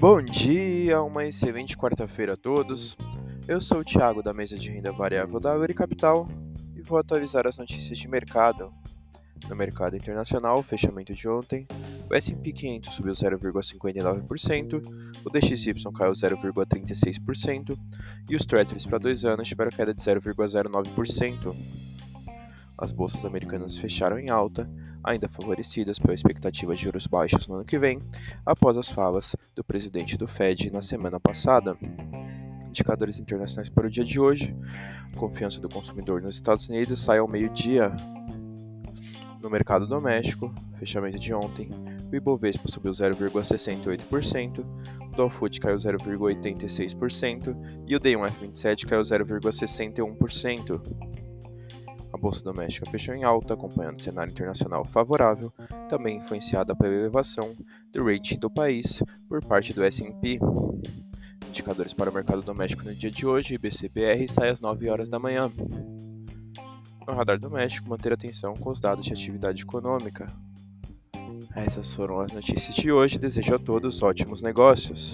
Bom dia, uma excelente quarta-feira a todos. Eu sou o Thiago da mesa de renda variável da Uri Capital e vou atualizar as notícias de mercado. No mercado internacional, fechamento de ontem, o S&P 500 subiu 0,59%, o DXY caiu 0,36% e os Treasuries para dois anos tiveram queda de 0,09%. As bolsas americanas fecharam em alta, ainda favorecidas pela expectativa de juros baixos no ano que vem, após as falas do presidente do Fed na semana passada. Indicadores internacionais para o dia de hoje: a confiança do consumidor nos Estados Unidos sai ao meio-dia. No mercado doméstico, fechamento de ontem, o Ibovespa subiu 0,68%, o Dow Food caiu 0,86% e o D1F27 caiu 0,61%. A bolsa doméstica fechou em alta, acompanhando o cenário internacional favorável, também influenciada pela elevação do rating do país por parte do S&P. Indicadores para o mercado doméstico no dia de hoje, IBCBR sai às 9 horas da manhã. No radar doméstico, manter atenção com os dados de atividade econômica. Essas foram as notícias de hoje. Desejo a todos ótimos negócios.